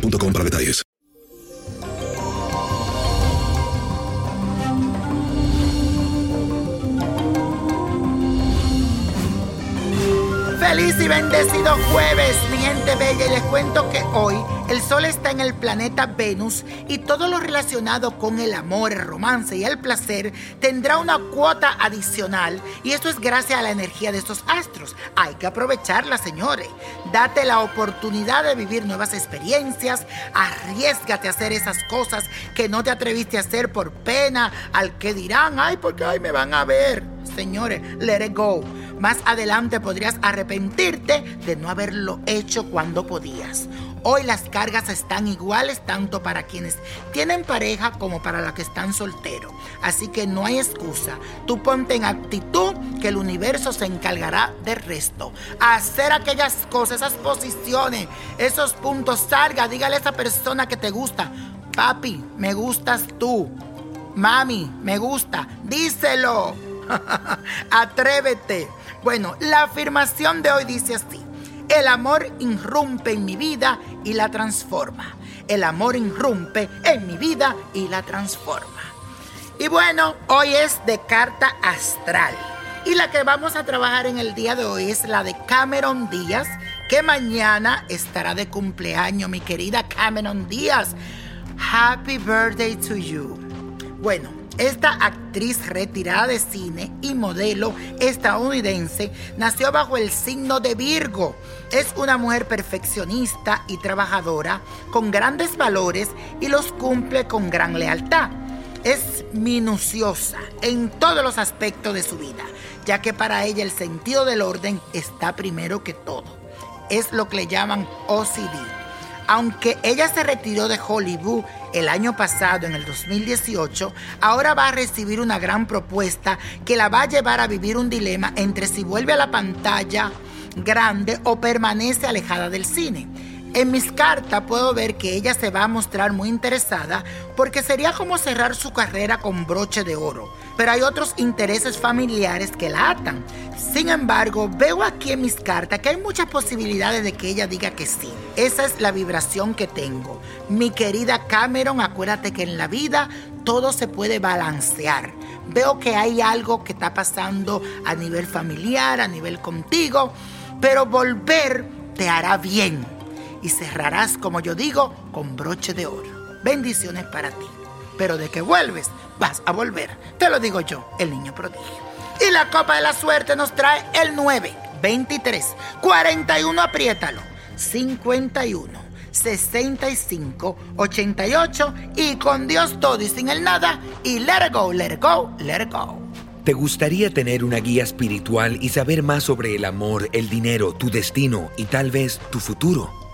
para detalles. Feliz y bendecido jueves, mi gente bella, y les cuento que hoy el sol está en el planeta Venus y todo lo relacionado con el amor, el romance y el placer tendrá una cuota adicional y esto es gracias a la energía de estos astros. Hay que aprovecharla, señores. Date la oportunidad de vivir nuevas experiencias, arriesgate a hacer esas cosas que no te atreviste a hacer por pena al que dirán, ay, porque ay, me van a ver. Señores, let it go. Más adelante podrías arrepentirte de no haberlo hecho cuando podías. Hoy las cargas están iguales tanto para quienes tienen pareja como para los que están solteros. Así que no hay excusa. Tú ponte en actitud que el universo se encargará del resto. Hacer aquellas cosas, esas posiciones, esos puntos, salga, dígale a esa persona que te gusta. Papi, me gustas tú. Mami, me gusta. Díselo. Atrévete. Bueno, la afirmación de hoy dice así. El amor irrumpe en mi vida y la transforma. El amor irrumpe en mi vida y la transforma. Y bueno, hoy es de carta astral. Y la que vamos a trabajar en el día de hoy es la de Cameron Díaz, que mañana estará de cumpleaños, mi querida Cameron Díaz. Happy birthday to you. Bueno, esta actriz retirada de cine y modelo estadounidense nació bajo el signo de Virgo. Es una mujer perfeccionista y trabajadora, con grandes valores y los cumple con gran lealtad. Es minuciosa en todos los aspectos de su vida, ya que para ella el sentido del orden está primero que todo. Es lo que le llaman OCD. Aunque ella se retiró de Hollywood el año pasado, en el 2018, ahora va a recibir una gran propuesta que la va a llevar a vivir un dilema entre si vuelve a la pantalla grande o permanece alejada del cine. En mis cartas puedo ver que ella se va a mostrar muy interesada porque sería como cerrar su carrera con broche de oro. Pero hay otros intereses familiares que la atan. Sin embargo, veo aquí en mis cartas que hay muchas posibilidades de que ella diga que sí. Esa es la vibración que tengo. Mi querida Cameron, acuérdate que en la vida todo se puede balancear. Veo que hay algo que está pasando a nivel familiar, a nivel contigo, pero volver te hará bien y cerrarás, como yo digo, con broche de oro. Bendiciones para ti. Pero de que vuelves, vas a volver. Te lo digo yo, el niño prodigio. Y la copa de la suerte nos trae el 9, 23, 41, apriétalo, 51, 65, 88 y con Dios todo y sin el nada y let go, let go, let go. ¿Te gustaría tener una guía espiritual y saber más sobre el amor, el dinero, tu destino y tal vez tu futuro?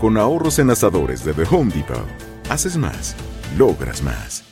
Con ahorros en asadores de The Home Depot. Haces más, logras más.